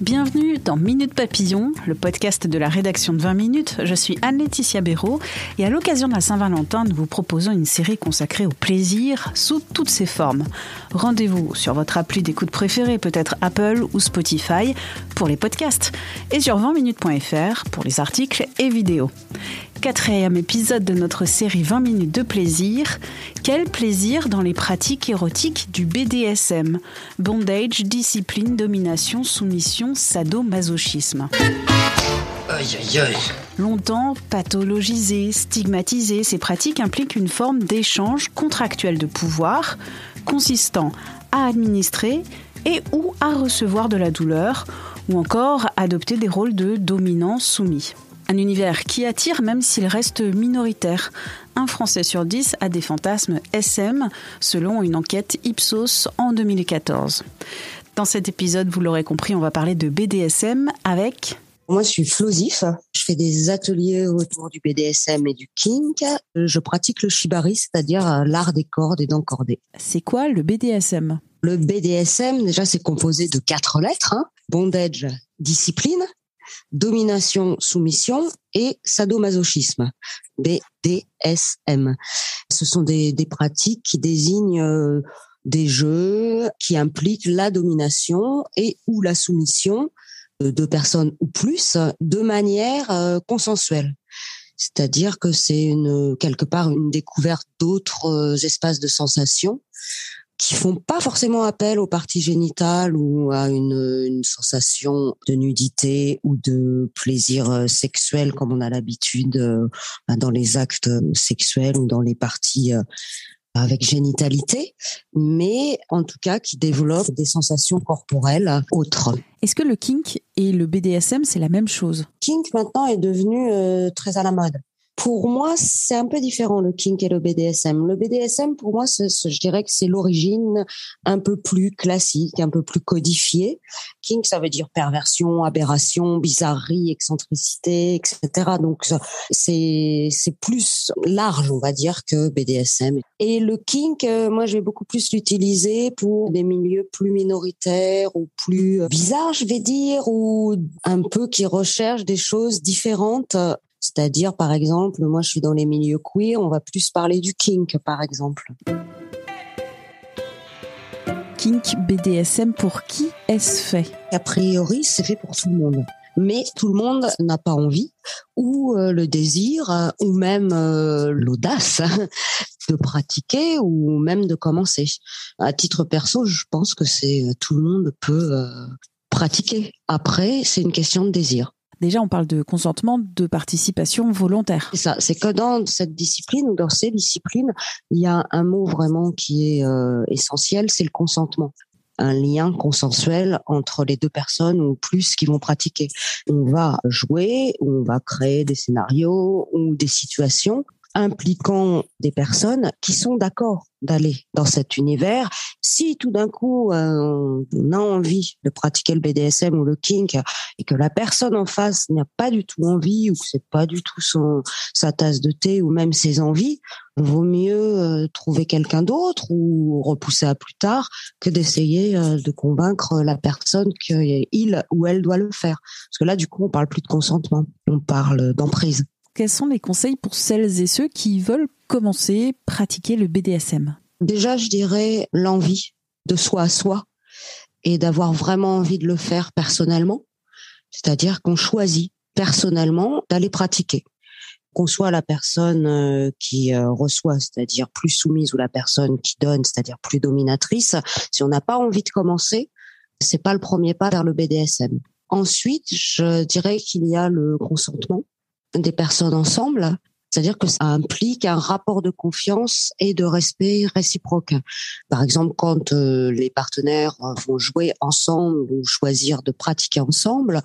Bienvenue dans Minute Papillon, le podcast de la rédaction de 20 minutes. Je suis Anne-Laetitia Béraud et à l'occasion de la Saint-Valentin, nous vous proposons une série consacrée au plaisir sous toutes ses formes. Rendez-vous sur votre appli d'écoute préférée, peut-être Apple ou Spotify, pour les podcasts, et sur 20minutes.fr pour les articles et vidéos. Quatrième épisode de notre série 20 minutes de plaisir. Quel plaisir dans les pratiques érotiques du BDSM Bondage, discipline, domination, soumission, sadomasochisme. Aïe aïe aïe. Longtemps pathologisées, stigmatisées, ces pratiques impliquent une forme d'échange contractuel de pouvoir consistant à administrer et ou à recevoir de la douleur ou encore adopter des rôles de dominant soumis. Un univers qui attire même s'il reste minoritaire. Un Français sur dix a des fantasmes SM, selon une enquête Ipsos en 2014. Dans cet épisode, vous l'aurez compris, on va parler de BDSM avec... Moi, je suis Flosif. Je fais des ateliers autour du BDSM et du kink. Je pratique le shibari, c'est-à-dire l'art des cordes et d'encorder. C'est quoi le BDSM Le BDSM, déjà, c'est composé de quatre lettres. Hein. Bondage, discipline, domination, soumission et sadomasochisme, BDSM. Ce sont des, pratiques qui désignent euh, des jeux qui impliquent la domination et ou la soumission de personnes ou plus de manière euh, consensuelle. C'est-à-dire que c'est une quelque part une découverte d'autres euh, espaces de sensations qui font pas forcément appel aux parties génitales ou à une, une sensation de nudité ou de plaisir euh, sexuel comme on a l'habitude euh, bah, dans les actes sexuels ou dans les parties euh, avec génitalité, mais en tout cas qui développent des sensations corporelles autres. Est-ce que le kink et le BDSM, c'est la même chose? Kink maintenant est devenu très à la mode. Pour moi, c'est un peu différent le kink et le BDSM. Le BDSM, pour moi, je dirais que c'est l'origine un peu plus classique, un peu plus codifiée. Kink, ça veut dire perversion, aberration, bizarrerie, excentricité, etc. Donc c'est plus large, on va dire, que BDSM. Et le kink, euh, moi, je vais beaucoup plus l'utiliser pour des milieux plus minoritaires ou plus bizarres, je vais dire, ou un peu qui recherchent des choses différentes c'est-à-dire, par exemple, moi, je suis dans les milieux queer, on va plus parler du kink, par exemple. Kink BDSM, pour qui est-ce fait? A priori, c'est fait pour tout le monde. Mais tout le monde n'a pas envie ou euh, le désir euh, ou même euh, l'audace de pratiquer ou même de commencer. À titre perso, je pense que c'est tout le monde peut pratiquer. Après, c'est une question de désir. Déjà, on parle de consentement, de participation volontaire. C'est ça. C'est que dans cette discipline ou dans ces disciplines, il y a un mot vraiment qui est euh, essentiel, c'est le consentement un lien consensuel entre les deux personnes ou plus qui vont pratiquer. On va jouer, on va créer des scénarios ou des situations impliquant des personnes qui sont d'accord d'aller dans cet univers. Si tout d'un coup euh, on a envie de pratiquer le BDSM ou le kink et que la personne en face n'a pas du tout envie ou que c'est pas du tout son sa tasse de thé ou même ses envies, vaut mieux euh, trouver quelqu'un d'autre ou repousser à plus tard que d'essayer euh, de convaincre la personne qu'il ou elle doit le faire. Parce que là du coup on parle plus de consentement, on parle d'emprise quels sont les conseils pour celles et ceux qui veulent commencer, pratiquer le BDSM Déjà, je dirais l'envie de soi à soi et d'avoir vraiment envie de le faire personnellement. C'est-à-dire qu'on choisit personnellement d'aller pratiquer. Qu'on soit la personne euh, qui euh, reçoit, c'est-à-dire plus soumise, ou la personne qui donne, c'est-à-dire plus dominatrice, si on n'a pas envie de commencer, c'est pas le premier pas vers le BDSM. Ensuite, je dirais qu'il y a le consentement des personnes ensemble C'est-à-dire que ça implique un rapport de confiance et de respect réciproque. Par exemple, quand euh, les partenaires vont jouer ensemble ou choisir de pratiquer ensemble,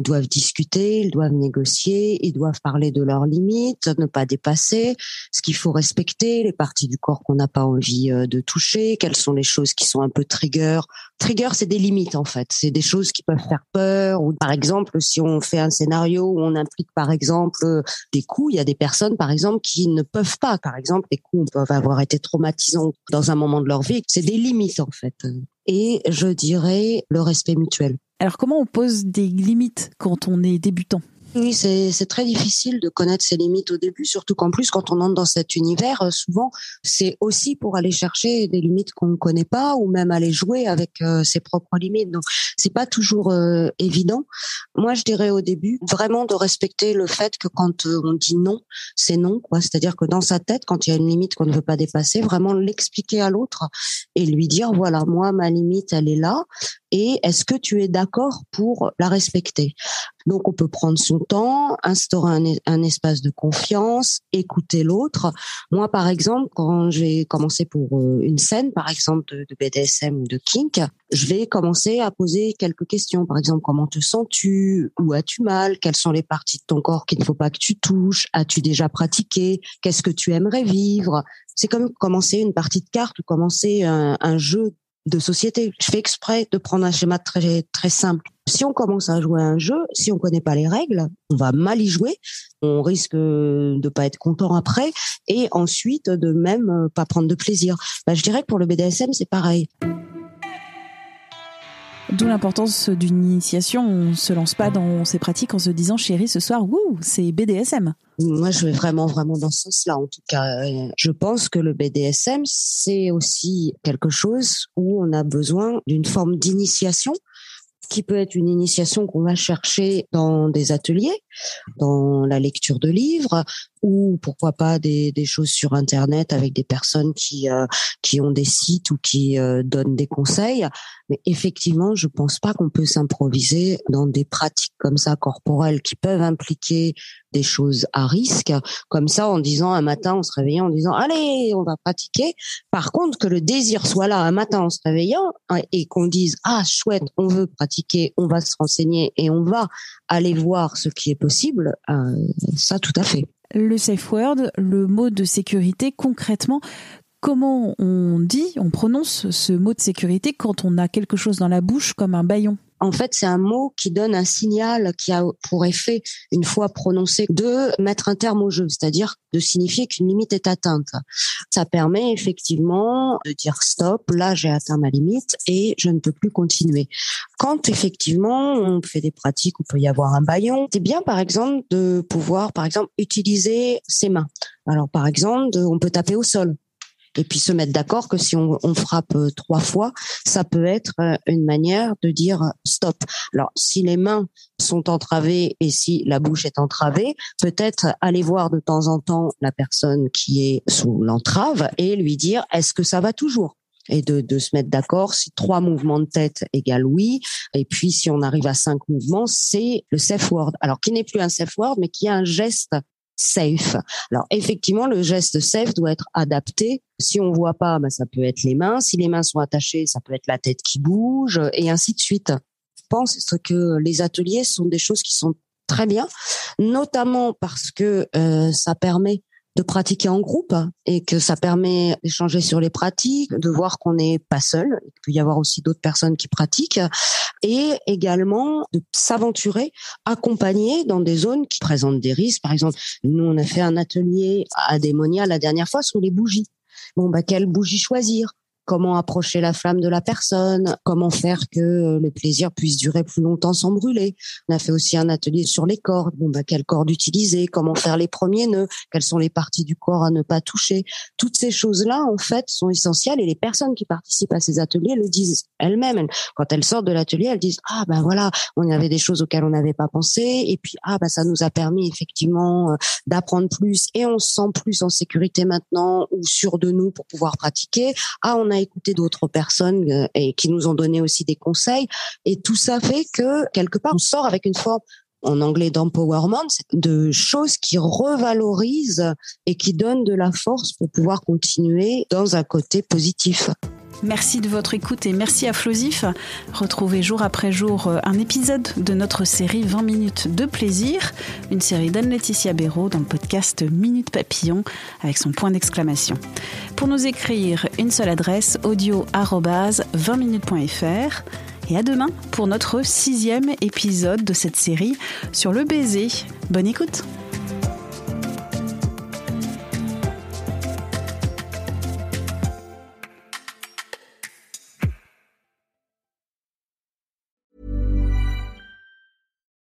ils doivent discuter, ils doivent négocier, ils doivent parler de leurs limites, ne pas dépasser, ce qu'il faut respecter, les parties du corps qu'on n'a pas envie euh, de toucher, quelles sont les choses qui sont un peu trigger. Trigger, c'est des limites en fait, c'est des choses qui peuvent faire peur. Ou par exemple, si on fait un scénario où on implique par exemple des coups, il y a des personnes par exemple, qui ne peuvent pas. Par exemple, les coups peuvent avoir été traumatisants dans un moment de leur vie. C'est des limites, en fait. Et je dirais le respect mutuel. Alors, comment on pose des limites quand on est débutant? Oui, c'est très difficile de connaître ses limites au début, surtout qu'en plus, quand on entre dans cet univers, euh, souvent, c'est aussi pour aller chercher des limites qu'on ne connaît pas ou même aller jouer avec euh, ses propres limites. Donc, c'est pas toujours euh, évident. Moi, je dirais au début vraiment de respecter le fait que quand on dit non, c'est non, quoi. C'est-à-dire que dans sa tête, quand il y a une limite qu'on ne veut pas dépasser, vraiment l'expliquer à l'autre et lui dire voilà, moi, ma limite, elle est là et est-ce que tu es d'accord pour la respecter? Donc on peut prendre son temps, instaurer un, espace de confiance, écouter l'autre. Moi par exemple, quand j'ai commencé pour euh, une scène par exemple de, BDSM ou de kink, je vais commencer à poser quelques questions. Par exemple, comment te sens-tu? Où as-tu mal? Quelles sont les parties de ton corps qu'il ne faut pas que tu touches? As-tu déjà pratiqué? Qu'est-ce que tu aimerais vivre? C'est comme commencer une partie de cartes ou commencer un, un jeu de société. Je fais exprès de prendre un schéma très très simple. Si on commence à jouer à un jeu, si on connaît pas les règles, on va mal y jouer, on risque de pas être content après et ensuite de même pas prendre de plaisir. Bah, je dirais que pour le BDSM, c'est pareil. D'où l'importance d'une initiation. On se lance pas dans ces pratiques en se disant, chérie, ce soir, wouh, c'est BDSM. Moi, je vais vraiment, vraiment dans ce sens-là. En tout cas, je pense que le BDSM, c'est aussi quelque chose où on a besoin d'une forme d'initiation qui peut être une initiation qu'on va chercher dans des ateliers, dans la lecture de livres, ou pourquoi pas des, choses sur Internet avec des personnes qui euh, qui ont des sites ou qui euh, donnent des conseils. Mais effectivement, je pense pas qu'on peut s'improviser dans des pratiques comme ça corporelles qui peuvent impliquer des choses à risque, comme ça en disant un matin, en se réveillant, en disant allez, on va pratiquer. Par contre, que le désir soit là un matin en se réveillant hein, et qu'on dise ah chouette, on veut pratiquer, on va se renseigner et on va aller voir ce qui est possible, euh, ça tout à fait. Le safe word, le mot de sécurité, concrètement, comment on dit, on prononce ce mot de sécurité quand on a quelque chose dans la bouche comme un baillon? En fait, c'est un mot qui donne un signal qui a pour effet, une fois prononcé, de mettre un terme au jeu, c'est-à-dire de signifier qu'une limite est atteinte. Ça permet effectivement de dire stop, là j'ai atteint ma limite et je ne peux plus continuer. Quand effectivement on fait des pratiques où peut y avoir un baillon, c'est bien par exemple de pouvoir par exemple utiliser ses mains. Alors par exemple, on peut taper au sol et puis se mettre d'accord que si on, frappe euh, trois fois, ça peut être euh, une manière de dire euh, stop. Alors, si les mains sont entravées et si la bouche est entravée, peut-être aller voir de temps en temps la personne qui est sous l'entrave et lui dire est-ce que ça va toujours? Et de, de se mettre d'accord si trois mouvements de tête égale oui et puis si on arrive à cinq mouvements c'est le safe word alors qui n'est plus un safe word mais qui est un geste safe. Alors effectivement, le geste safe doit être adapté. Si on voit pas, ben, ça peut être les mains. Si les mains sont attachées, ça peut être la tête qui bouge et ainsi de suite. Je pense que les ateliers sont des choses qui sont très bien, notamment parce que euh, ça permet de pratiquer en groupe et que ça permet d'échanger sur les pratiques, de voir qu'on n'est pas seul, il peut y avoir aussi d'autres personnes qui pratiquent et également de s'aventurer, accompagner dans des zones qui présentent des risques. Par exemple, nous on a fait un atelier à Démonia la dernière fois sur les bougies. Bon bah quelle bougie choisir? Comment approcher la flamme de la personne, comment faire que le plaisir puisse durer plus longtemps sans brûler? On a fait aussi un atelier sur les cordes. Bon, bah, quelle corde utiliser, comment faire les premiers nœuds, quelles sont les parties du corps à ne pas toucher? Toutes ces choses-là, en fait, sont essentielles et les personnes qui participent à ces ateliers le disent elles-mêmes. Quand elles sortent de l'atelier, elles disent ah ben voilà, on avait des choses auxquelles on n'avait pas pensé et puis ah ben ça nous a permis effectivement euh, d'apprendre plus et on se sent plus en sécurité maintenant ou sûr de nous pour pouvoir pratiquer. Ah écouté d'autres personnes euh, et qui nous ont donné aussi des conseils. Et tout ça fait que quelque part, on sort avec une forme en anglais d'empowerment, de choses qui revalorisent et qui donnent de la force pour pouvoir continuer dans un côté positif. Merci de votre écoute et merci à Flosif. Retrouvez jour après jour euh, un épisode de notre série 20 minutes de plaisir, une série d'Anne-Laetitia Béraud dans le podcast Minute Papillon avec son point d'exclamation. Pour nous écrire, une seule adresse audio 20minutes.fr. Et à demain pour notre sixième épisode de cette série sur le baiser. Bonne écoute!